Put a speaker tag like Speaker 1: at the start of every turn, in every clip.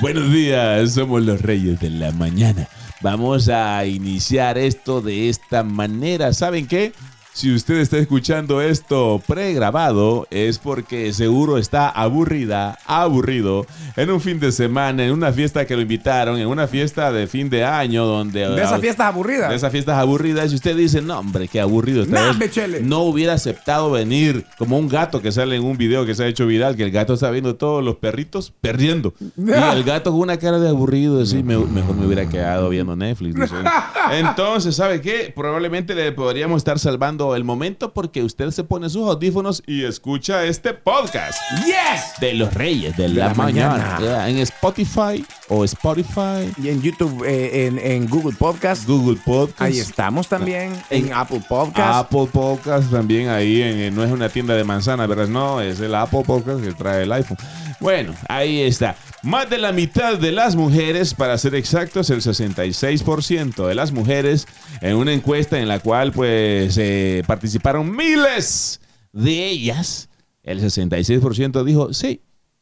Speaker 1: Buenos días, somos los reyes de la mañana. Vamos a iniciar esto de esta manera. ¿Saben qué? Si usted está escuchando esto pregrabado, es porque seguro está aburrida, aburrido, en un fin de semana, en una fiesta que lo invitaron, en una fiesta de fin de año, donde...
Speaker 2: De esas fiestas aburridas.
Speaker 1: De esas fiestas aburridas, y usted dice, no, hombre, qué aburrido está.
Speaker 2: Nah,
Speaker 1: esto".
Speaker 2: Bechele.
Speaker 1: No hubiera aceptado venir como un gato que sale en un video que se ha hecho viral, que el gato está viendo todos los perritos perdiendo. Y el gato con una cara de aburrido, así, me- mejor me hubiera quedado viendo Netflix. no sé. Entonces, ¿sabe qué? Probablemente le podríamos estar salvando el momento porque usted se pone sus audífonos y escucha este podcast
Speaker 2: ¡Yes!
Speaker 1: de los Reyes de, la,
Speaker 2: la
Speaker 1: mañana. En Spotify o Spotify,
Speaker 2: Y en YouTube, eh, en, en Google Podcast.
Speaker 1: Google Podcast.
Speaker 2: Ahí estamos también. En Apple Podcast.
Speaker 1: Apple Podcast también ahí, en- no es una tienda de manzana, ¿verdad? No, es el Apple Podcast que trae el iPhone. Bueno, ahí está. Más de la mitad de las mujeres, para ser exactos, el 66% de las mujeres, en una encuesta en la cual pues eh, participaron miles de ellas, el 66% dijo, sí,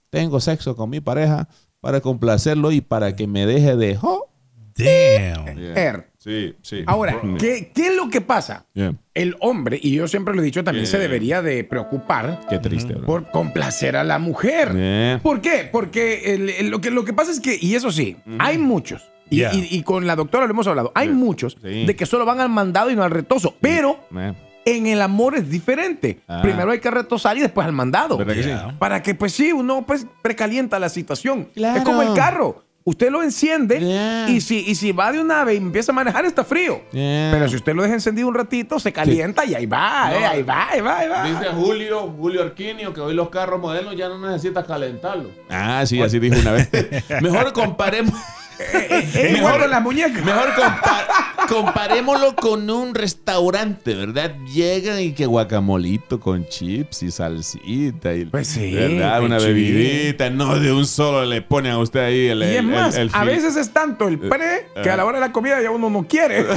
Speaker 1: tengo sexo con mi pareja para complacerlo y para que me deje de... jo-".
Speaker 3: Damn.
Speaker 1: Sí, sí.
Speaker 2: Ahora. ¿qué, ¿qué es lo que pasa?
Speaker 1: Yeah.
Speaker 2: El hombre, y yo siempre lo he dicho, también
Speaker 1: Yeah.
Speaker 2: se debería de preocupar
Speaker 1: Qué triste, bro.
Speaker 2: por complacer a la mujer.
Speaker 1: Yeah.
Speaker 2: ¿Por qué? Porque el- el- lo, que, lo que pasa es que, y eso sí, hay muchos, y,
Speaker 3: Yeah.
Speaker 2: y- y con la doctora lo hemos hablado, hay
Speaker 1: Yeah.
Speaker 2: muchos
Speaker 1: Sí.
Speaker 2: de que solo van al mandado y no al retoso, pero
Speaker 1: Eh,
Speaker 2: en el amor es diferente.
Speaker 1: Ah.
Speaker 2: Primero hay que retosar y después al mandado.
Speaker 1: ¿Verdad que sí?
Speaker 2: Para que, pues sí, uno pues precalienta la situación.
Speaker 1: Claro.
Speaker 2: Es como el carro. Usted lo enciende
Speaker 1: Yeah.
Speaker 2: y, si, y si va de una vez y empieza a manejar, está frío.
Speaker 1: Yeah.
Speaker 2: Pero si usted lo deja encendido un ratito, se calienta y ahí va,
Speaker 1: No.
Speaker 2: eh, ahí va, ahí va, ahí va.
Speaker 4: Dice Julio, Julio Arquinio, que hoy los carros modernos ya no necesitas calentarlos.
Speaker 1: Ah, sí, así dijo una vez. Mejor comparemos.
Speaker 2: Es igual con las muñecas.
Speaker 1: Mejor compa- comparémoslo con un restaurante, ¿verdad? Llegan y que guacamolito con chips y salsita. Y,
Speaker 2: Pues sí,
Speaker 1: ¿Verdad? Una bebidita. No de un solo le ponen a usted ahí el.
Speaker 2: Y es
Speaker 1: el-
Speaker 2: más,
Speaker 1: el- el
Speaker 2: a veces es tanto el pre que a la hora de la comida ya uno no quiere.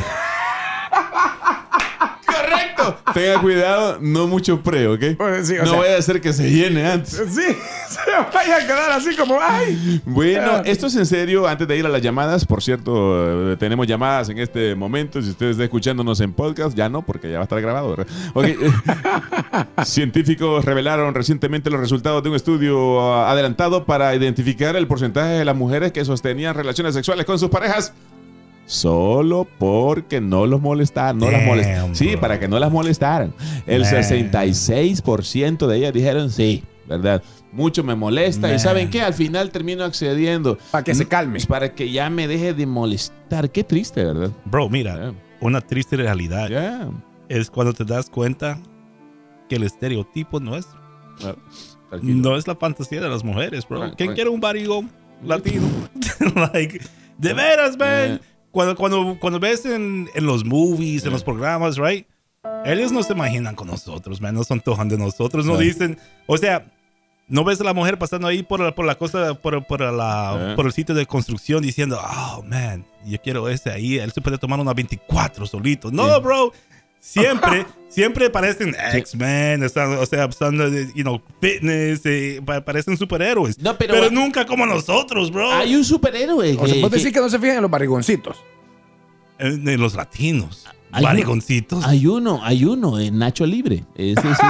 Speaker 1: Tenga cuidado, no mucho pre, ¿ok?
Speaker 2: Pues sí, o
Speaker 1: no
Speaker 2: sea-
Speaker 1: vaya a ser que se llene antes.
Speaker 2: Sí, se vaya a quedar así como, ay.
Speaker 1: Bueno,
Speaker 2: Ah.
Speaker 1: esto es en serio. Antes de ir a las llamadas, por cierto, eh, tenemos llamadas en este momento. Si usted está escuchándonos en podcast, ya no, porque ya va a estar grabado. Ok. Científicos revelaron recientemente los resultados de un estudio ah, adelantado para identificar el porcentaje de las mujeres que sostenían relaciones sexuales con sus parejas. Solo porque no los molestaran, no las
Speaker 3: Damn,
Speaker 1: molestaran. Sí,
Speaker 3: bro.
Speaker 1: para que no las molestaran. El
Speaker 3: Man.
Speaker 1: 66% de ellas dijeron sí, ¿verdad? Mucho me molesta. ¿Y
Speaker 3: Man.
Speaker 1: saben qué? Al final termino accediendo.
Speaker 2: Para que se calme.
Speaker 1: Para que ya me deje de molestar. Qué triste, ¿verdad?
Speaker 3: Bro, mira,
Speaker 1: Yeah.
Speaker 3: una triste realidad
Speaker 1: Ya.
Speaker 3: es cuando te das cuenta que el estereotipo no es,
Speaker 1: Ah,
Speaker 3: no es la fantasía de las mujeres, bro.
Speaker 1: Right,
Speaker 3: ¿Quién
Speaker 1: right.
Speaker 3: quiere un barrigón latino? like, de veras, man.
Speaker 1: Yeah.
Speaker 3: Cuando, cuando, cuando ves en, en los movies, en los programas, right? Ellos no se imaginan con nosotros, man. No se antojan de nosotros. No
Speaker 1: Yeah.
Speaker 3: dicen, o sea, no ves a la mujer pasando ahí por, la- por la cosa, por, por, la, por el sitio de construcción diciendo, oh, man, yo quiero ese ahí. Él se puede tomar una 24 solito. No, bro. Siempre, siempre parecen X-Men, están, o sea, están, you know, fitness, eh, pa- parecen superhéroes.
Speaker 1: No, pero-
Speaker 3: pero, nunca como nosotros, bro.
Speaker 1: Hay un superhéroe.
Speaker 2: O sea, vos
Speaker 1: que-
Speaker 2: decís que no se fijan en los barrigoncitos.
Speaker 3: De los latinos.
Speaker 1: Hay
Speaker 3: Barigoncitos.
Speaker 1: Hay uno, hay uno, en Nacho Libre. Ese sí.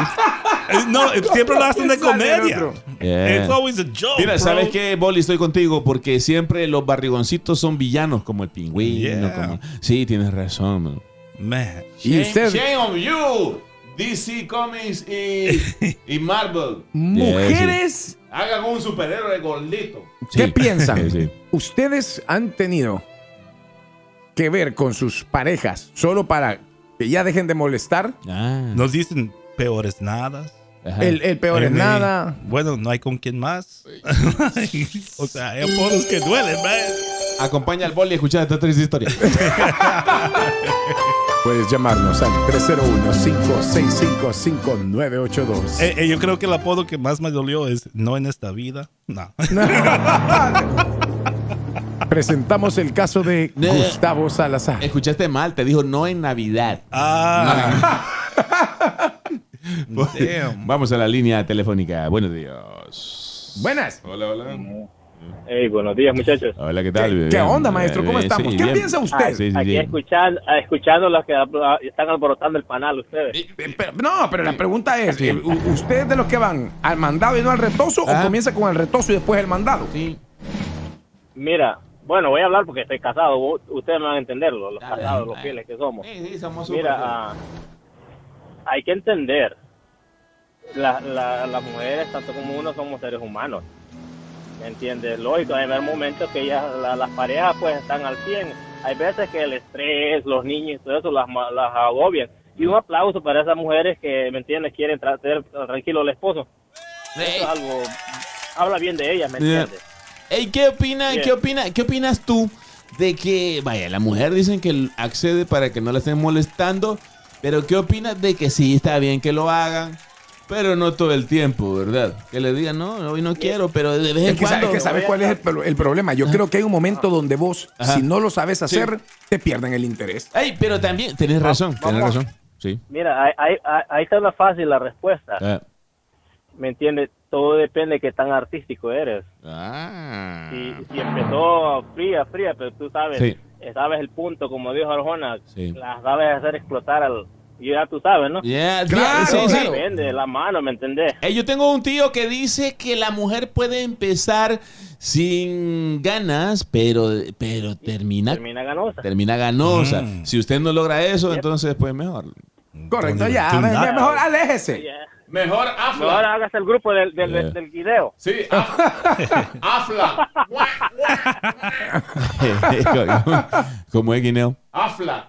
Speaker 3: Eh, No, eh, siempre lo hacen de comedia.
Speaker 1: Yeah.
Speaker 3: It's always a joke.
Speaker 1: Mira,
Speaker 3: bro.
Speaker 1: ¿sabes qué, Boli? Estoy contigo porque siempre los barrigoncitos son villanos, como el pingüino.
Speaker 3: Yeah.
Speaker 1: como- Sí, tienes razón. man.
Speaker 3: Man.
Speaker 2: Y
Speaker 4: Shame-
Speaker 2: usted,
Speaker 4: Shame on you, DC Comics y, y Marvel.
Speaker 2: mujeres,
Speaker 4: Hagan un superhéroe gordito.
Speaker 2: ¿qué
Speaker 1: Sí.
Speaker 2: piensan?
Speaker 1: Sí.
Speaker 2: ¿Ustedes han tenido que ver con sus parejas solo para que ya dejen de molestar?
Speaker 1: Ah,
Speaker 3: Nos dicen peores nada.
Speaker 1: ajá.
Speaker 2: El, el peor es
Speaker 3: Eh,
Speaker 2: nada.
Speaker 3: Bueno, no hay con quién más. o sea, hay apodos que duelen, man.
Speaker 1: Acompaña al Boli a escuchar esta triste historia.
Speaker 2: Puedes llamarnos al 301-565-5982.
Speaker 3: Eh, eh, yo creo que el apodo que más me dolió es no en esta vida. No.
Speaker 2: Presentamos el caso de Gustavo Salazar.
Speaker 1: Escuchaste mal, te dijo no en Navidad.
Speaker 3: Ah. Damn.
Speaker 1: Vamos a la línea telefónica. Buenos días.
Speaker 2: Buenas.
Speaker 1: Hola, hola.
Speaker 5: Hey, buenos días, muchachos.
Speaker 1: Hola, ¿qué tal?
Speaker 2: ¿Qué,
Speaker 1: Bien.
Speaker 2: qué onda, maestro? ¿Cómo
Speaker 1: Eh,
Speaker 2: estamos?
Speaker 1: sí,
Speaker 2: ¿Qué
Speaker 1: bien.
Speaker 2: piensa usted?
Speaker 1: Sí, sí,
Speaker 5: Aquí escuchando, escuchando los que ah, están alborotando el panal ustedes.
Speaker 2: Eh, pero- no, pero la pregunta es, eh, ¿usted es de los que van al mandado y no al retoso
Speaker 1: Ah.
Speaker 2: o comienza con el retoso y después el mandado?
Speaker 1: Sí.
Speaker 5: Mira, bueno, voy a hablar porque estoy casado. Ustedes me van a entenderlo, los
Speaker 1: Dale,
Speaker 5: casados, los fieles que somos.
Speaker 1: Sí, sí, somos
Speaker 5: Mira, ah, hay que entender, la- la- las mujeres, tanto como uno, somos seres humanos. ¿Me entiendes? Lógico, hay momentos que ellas, la- las parejas pues están al 100. Hay veces que el estrés, los niños y todo eso las, las agobian. Y un aplauso para esas mujeres que, ¿me entiendes? Quieren tra- tener tranquilo al esposo. Eso es algo, habla bien de ellas, ¿me
Speaker 1: Yeah.
Speaker 5: entiendes?
Speaker 1: Ey, ¿qué opina, qué opina, qué opinas tú de que, vaya, la mujer dicen que accede para que no la estén molestando, pero qué opinas de que sí está bien que lo hagan, pero no todo el tiempo, ¿verdad? Que le digan, no, hoy no quiero, pero de vez en
Speaker 2: Es que, sa-
Speaker 1: cuando.
Speaker 2: es que ¿sabes cuál es el, pro- el problema? Yo creo que hay un momento donde vos,
Speaker 1: Ajá.
Speaker 2: si no lo sabes hacer,
Speaker 1: Sí.
Speaker 2: te pierden el interés.
Speaker 1: Ey, pero también, tenés razón, tenés
Speaker 5: vamos.
Speaker 1: razón. Sí.
Speaker 5: Mira, ahí, ahí, está la fácil la respuesta.
Speaker 1: Ah.
Speaker 5: ¿Me entiendes? Todo depende de qué tan artístico eres.
Speaker 1: Ah.
Speaker 5: Si, si empezó fría, fría, pero tú sabes,
Speaker 1: Sí.
Speaker 5: eh, sabes el punto, como dijo Arjona,
Speaker 1: Sí.
Speaker 5: las sabes hacer explotar al... y Ya tú sabes, ¿no?
Speaker 1: Yeah,
Speaker 2: Claro,
Speaker 1: sí, sí.
Speaker 5: Depende de la mano, ¿me entendés?
Speaker 1: Eh, yo tengo un tío que dice que la mujer puede empezar sin ganas, pero, pero termina,
Speaker 5: Termina ganosa.
Speaker 1: termina ganosa.
Speaker 3: Mm.
Speaker 1: Si usted no logra eso, entonces pues mejor.
Speaker 2: Correcto, ya. me- me- mejor aléjese.
Speaker 5: Yeah.
Speaker 4: Mejor
Speaker 5: Mejor
Speaker 4: afla.
Speaker 5: hágase el grupo del, del,
Speaker 1: Yeah.
Speaker 5: del video.
Speaker 4: Sí, af- afla.
Speaker 1: ¿Cómo es Guineo?
Speaker 4: Afla.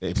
Speaker 1: Eh,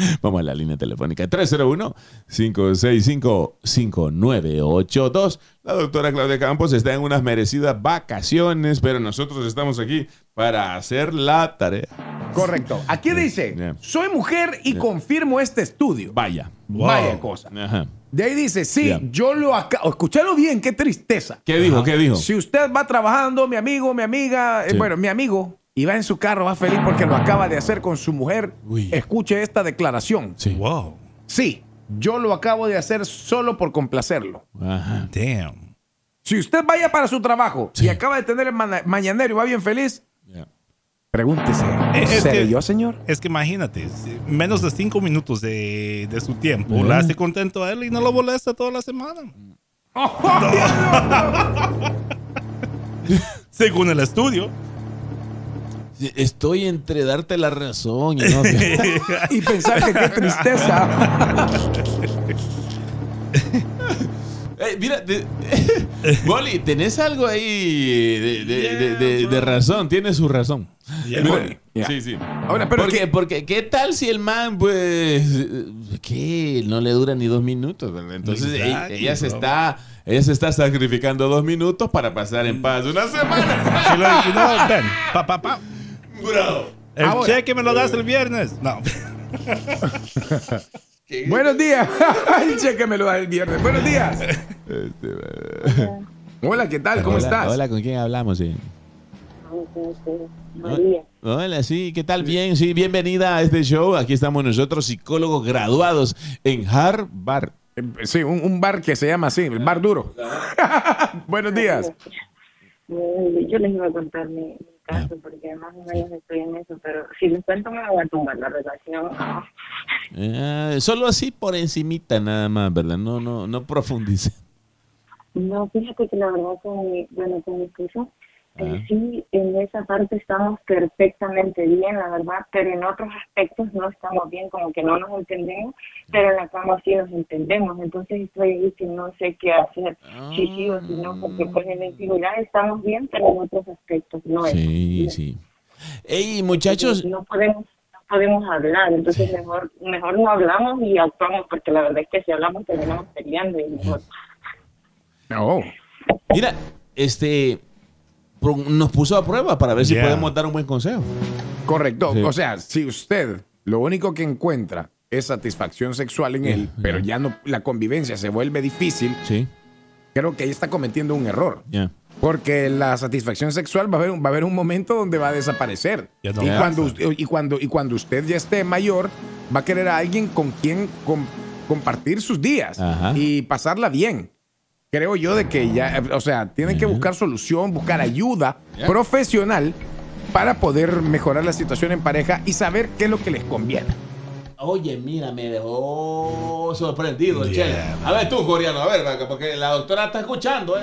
Speaker 1: Vamos a la línea telefónica 301-565-5982. La doctora Claudia Campos está en unas merecidas vacaciones, pero nosotros estamos aquí para hacer la tarea.
Speaker 2: Correcto. Aquí dice,
Speaker 1: Yeah.
Speaker 2: soy mujer y confirmo este estudio.
Speaker 1: Vaya.
Speaker 3: Wow.
Speaker 2: Vaya cosa.
Speaker 1: Ajá.
Speaker 2: De ahí dice, sí,
Speaker 1: Yeah.
Speaker 2: yo lo acabo. Escúchalo bien, qué tristeza.
Speaker 1: ¿Qué dijo? ¿Qué dijo?
Speaker 2: Si usted va trabajando, mi amigo, mi amiga, eh, bueno, mi amigo, y va en su carro, va feliz porque lo acaba de hacer con su mujer,
Speaker 1: Uy.
Speaker 2: escuche esta declaración.
Speaker 1: Sí.
Speaker 3: Wow.
Speaker 2: Sí, yo lo acabo de hacer solo por complacerlo.
Speaker 1: Ajá.
Speaker 3: Damn.
Speaker 2: Si usted vaya para su trabajo
Speaker 1: Sí.
Speaker 2: y acaba de tener el mana- mañanero y va bien feliz,
Speaker 1: Yeah.
Speaker 2: pregúntese,
Speaker 3: es
Speaker 2: ¿seré
Speaker 3: que-
Speaker 2: yo, señor?
Speaker 3: Es que imagínate, menos de cinco minutos de, de su tiempo, le hace contento a él y no lo molesta toda la semana. Según el estudio.
Speaker 1: Estoy entre darte la razón y no.
Speaker 2: y pensar que qué tristeza.
Speaker 1: Mira, de- Boli, tenés algo ahí de, de- de- de- de razón, tiene su razón.
Speaker 3: Yeah.
Speaker 1: Mira,
Speaker 2: Boli, yeah.
Speaker 1: Sí, sí.
Speaker 2: Ahora, pero
Speaker 1: porque,
Speaker 2: que-
Speaker 1: porque, ¿qué tal si el man, pues, que no le dura ni dos minutos, ¿verdad? Entonces, ella,
Speaker 3: Exactly,
Speaker 1: ella se está, ella se está sacrificando dos minutos para pasar en paz una semana.
Speaker 3: Know, ven, pa, pa, pa.
Speaker 1: Bro.
Speaker 3: El
Speaker 2: Ahora.
Speaker 3: cheque me lo das el viernes. No.
Speaker 2: Buenos días. El cheque me lo da el viernes. Buenos días. Hola, ¿qué tal? ¿Cómo
Speaker 1: hola,
Speaker 2: estás?
Speaker 1: Hola, ¿con quién hablamos? Sí.
Speaker 6: María.
Speaker 1: Hola, sí, ¿qué tal? Bien, sí, bienvenida a este show. Aquí estamos nosotros, psicólogos graduados en Harvard.
Speaker 2: Eh, Sí, un, un bar que se llama así, el bar duro. Buenos días.
Speaker 6: Yo les iba a contar mi, mi caso porque más o menos estoy en eso, pero si les cuento me va a tumbar la relación.
Speaker 1: Eh, solo así por encimita nada más, ¿verdad? No, no, no profundice.
Speaker 6: No, fíjate que la verdad con mi, bueno, con mi esposo,
Speaker 1: Ah.
Speaker 6: sí, en esa parte estamos perfectamente bien, la verdad, pero en otros aspectos no estamos bien, como que no nos entendemos, pero en la cama sí nos entendemos, entonces estoy ahí que no sé qué hacer, si sí o si no, porque pues en la intimidad estamos bien, pero en otros aspectos no es.
Speaker 1: Sí, sí. Ey, muchachos,
Speaker 6: no podemos podemos hablar entonces mejor mejor no hablamos y actuamos porque la verdad es que si hablamos terminamos peleando y mejor
Speaker 2: No.
Speaker 1: mira, este nos puso a prueba para ver si podemos dar un buen consejo.
Speaker 2: Correcto.
Speaker 1: Sí.
Speaker 2: O sea, si usted lo único que encuentra es satisfacción sexual en él, pero ya no la convivencia se vuelve difícil,
Speaker 1: Sí,
Speaker 2: creo que ahí está cometiendo un error.
Speaker 1: ya.
Speaker 2: Porque la satisfacción sexual va a haber, un- va a haber un momento donde va a desaparecer.
Speaker 3: No
Speaker 2: y, cuando, usted- y, cuando, y cuando usted ya esté mayor, va a querer a alguien con quien com- compartir sus días
Speaker 1: Ajá.
Speaker 2: y pasarla bien. Creo yo de que ya, o sea, tienen que buscar solución, buscar ayuda profesional para poder mejorar la situación en pareja y saber qué es lo que les conviene.
Speaker 1: Oye, mira, me dejó sorprendido el
Speaker 3: Yeah,
Speaker 1: Chele. A ver tú, coreano, a ver, porque la doctora está escuchando, ¿eh?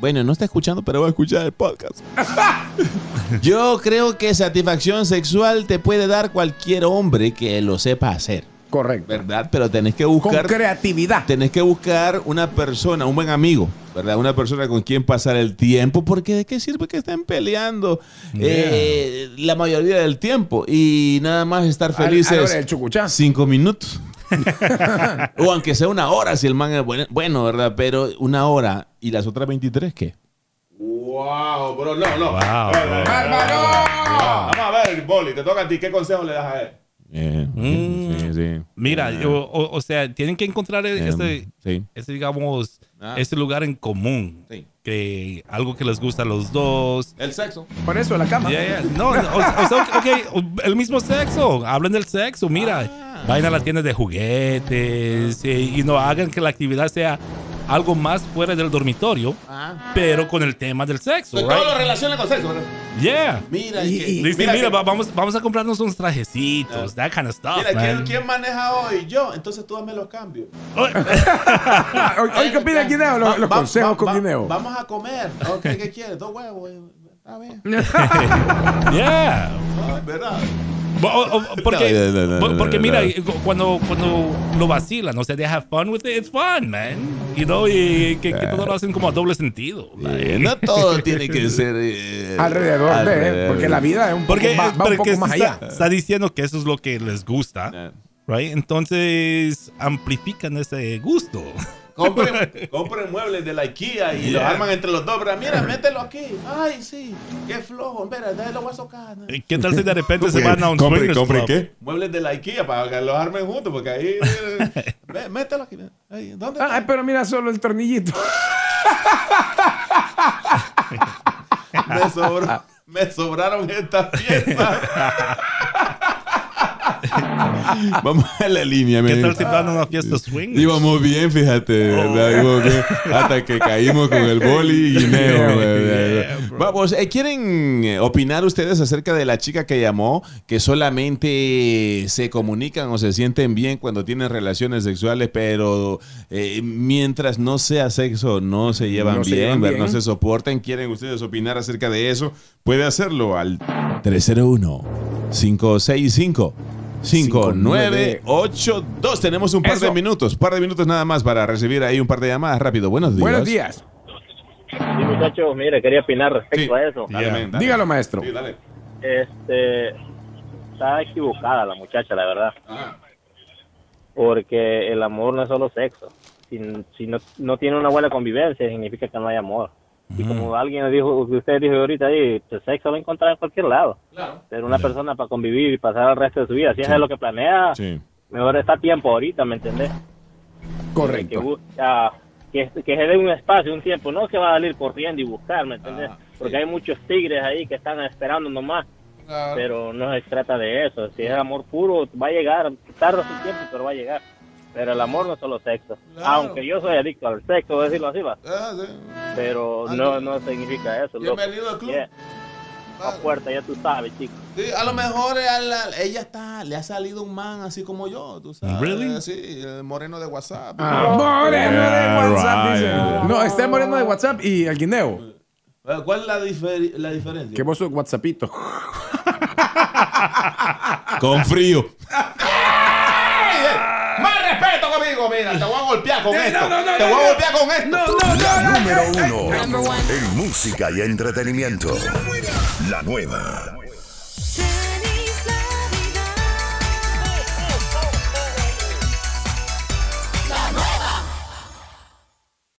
Speaker 1: Bueno, no está escuchando, pero va a escuchar el podcast. Yo creo que satisfacción sexual te puede dar cualquier hombre que lo sepa hacer,
Speaker 2: Correcto.
Speaker 1: ¿verdad? Pero tenés que
Speaker 2: Con
Speaker 1: buscar
Speaker 2: creatividad.
Speaker 1: tenés que buscar una persona, un buen amigo, ¿verdad? Una persona con quien pasar el tiempo, porque ¿de qué sirve que estén peleando eh, la mayoría del tiempo y nada más estar felices
Speaker 2: hora del chucuchá.
Speaker 1: cinco minutos? o aunque sea una hora, si el man es bueno, bueno, ¿verdad? Pero una hora y las otras 23, ¿qué? Wow, bro, no, no.
Speaker 3: Wow,
Speaker 2: ¡Bárbaro!
Speaker 1: Vamos a ver, Boli, te toca a ti. ¿Qué consejo le das a él?
Speaker 3: Mm.
Speaker 1: sí, sí.
Speaker 3: Mira, o, o- o sea, tienen que encontrar
Speaker 1: Eh,
Speaker 3: ese,
Speaker 1: sí.
Speaker 3: ese, digamos,
Speaker 1: Ah.
Speaker 3: ese lugar en común.
Speaker 1: Sí.
Speaker 3: Que algo que les gusta a los dos.
Speaker 1: El sexo.
Speaker 2: Por eso la cama.
Speaker 3: Yeah, yeah. No, o, o sea, el mismo sexo. Hablen del sexo. Mira,
Speaker 1: Ah.
Speaker 3: vayan a la tienda de juguetes eh, y no hagan que la actividad sea algo más fuera del dormitorio,
Speaker 1: Ah.
Speaker 3: pero con el tema del sexo.
Speaker 1: Todo
Speaker 3: right?
Speaker 1: lo relaciona con sexo, ¿verdad?
Speaker 3: Yeah.
Speaker 1: Mira,
Speaker 2: Y-
Speaker 1: y, que-
Speaker 2: y-
Speaker 3: Dice,
Speaker 1: mira,
Speaker 3: mira,
Speaker 1: que-
Speaker 3: va- vamos, vamos a comprarnos unos trajecitos, that kind of stuff,
Speaker 1: mira, ¿quién,
Speaker 3: man.
Speaker 1: quién maneja hoy? Yo, entonces tú dame los cambios.
Speaker 2: Ah, Oye, oye, ¿qué opina Guineo? Los,
Speaker 1: Va-
Speaker 2: los
Speaker 1: va-
Speaker 2: consejos
Speaker 1: va-
Speaker 2: con
Speaker 1: va-
Speaker 2: Guineo.
Speaker 1: Vamos a comer. Ok, ¿qué quieres? Dos huevos. eh, Está bien.
Speaker 3: Yeah.
Speaker 1: Verdad.
Speaker 3: Porque,
Speaker 1: No, no, no, no,
Speaker 3: por-
Speaker 1: no,
Speaker 3: porque mira,
Speaker 1: no.
Speaker 3: cuando, cuando lo vacilan, o sea, they have fun with it, it's fun, man. You know, y que, que todo lo hacen como a doble sentido.
Speaker 1: No todo tiene que ser eh,
Speaker 2: Alrededor de, porque la vida es un poco,
Speaker 3: Porque,
Speaker 2: va, un
Speaker 3: porque
Speaker 2: poco más
Speaker 3: está,
Speaker 2: allá.
Speaker 3: está diciendo que eso es lo que les gusta, right? Entonces amplifican ese gusto.
Speaker 1: Compren, compren muebles de la IKEA y los arman entre los dos. Pero mira, mételo aquí. Ay, sí. Qué flojo. Mira, déjalo voy a socar.
Speaker 3: ¿Qué tal si de repente se van a un
Speaker 1: Compre-
Speaker 3: swingers
Speaker 1: compre
Speaker 3: club?
Speaker 1: qué? Muebles de la IKEA para que los armen juntos, porque ahí. eh, Ve, mételo aquí. Ahí, ¿Dónde está?
Speaker 2: ay, pero mira solo el tornillito.
Speaker 1: Me, sobró- me sobraron estas piezas. Vamos a la línea,
Speaker 3: ¿Qué tal si van a una fiesta swing?
Speaker 1: Íbamos bien, fíjate, ¿verdad? Bien, hasta que caímos con el boli y. ¿verdad?
Speaker 3: Yeah.
Speaker 1: Vamos, eh, ¿quieren eh, opinar ustedes acerca de la chica que llamó, que solamente se comunican o se sienten bien cuando tienen relaciones sexuales, pero eh, mientras no sea sexo no se llevan
Speaker 2: No se
Speaker 1: bien,
Speaker 2: llevan
Speaker 1: ¿verdad? no
Speaker 2: bien.
Speaker 1: se soportan? ¿Quieren ustedes opinar acerca de eso? Puede hacerlo al 301 565 5982. Tenemos un par de minutos, par de minutos nada más para recibir ahí un par de llamadas rápido. Buenos días.
Speaker 2: Buenos días.
Speaker 5: Sí, muchachos, mire, quería opinar respecto
Speaker 1: Sí.
Speaker 5: a eso.
Speaker 1: Dale, men, dale.
Speaker 2: Dígalo, maestro.
Speaker 1: Sí, dale.
Speaker 5: Este, está equivocada la muchacha, la verdad.
Speaker 1: Ajá.
Speaker 5: Porque el amor no es solo sexo. Si, si no, no tiene una buena convivencia, significa que no hay amor. Y como alguien dijo, usted dijo ahorita ahí, el sexo lo encontrar en cualquier lado.
Speaker 1: Claro.
Speaker 5: Pero una persona para convivir y pasar el resto de su vida, si eso es lo que planea,
Speaker 1: Sí.
Speaker 5: mejor está a tiempo ahorita, ¿me entendés? Que,
Speaker 2: Correcto.
Speaker 5: busca- que, que se dé un espacio, un tiempo, no que va a salir corriendo y buscar, ¿me entendés?
Speaker 1: Ah,
Speaker 5: Porque hay muchos tigres ahí que están esperando nomás, pero no se trata de eso. Si es amor puro, va a llegar, tarda su tiempo, pero va a llegar. Pero el amor no es solo sexo.
Speaker 1: Claro.
Speaker 5: Aunque yo soy adicto al sexo, voy a decirlo así, va.
Speaker 1: Ah, sí.
Speaker 5: Pero no, no significa eso. loco.
Speaker 1: Bienvenido al club.
Speaker 5: Yeah. A puerta, ya tú sabes, chico.
Speaker 1: Sí, a lo mejor a la- ella está, le ha salido un man así como yo, tú sabes.
Speaker 3: Really?
Speaker 1: Sí, el moreno de WhatsApp.
Speaker 2: Ah, moreno de WhatsApp.
Speaker 3: right.
Speaker 2: dice. No, está el moreno de WhatsApp y el guineo.
Speaker 1: ¿Cuál es la, difer- la diferencia?
Speaker 2: Que vos sos WhatsAppito.
Speaker 1: Con frío. Conmigo, mira, te voy a golpear con esto. te voy a golpear con esto.
Speaker 7: La número uno en música y entretenimiento. La nueva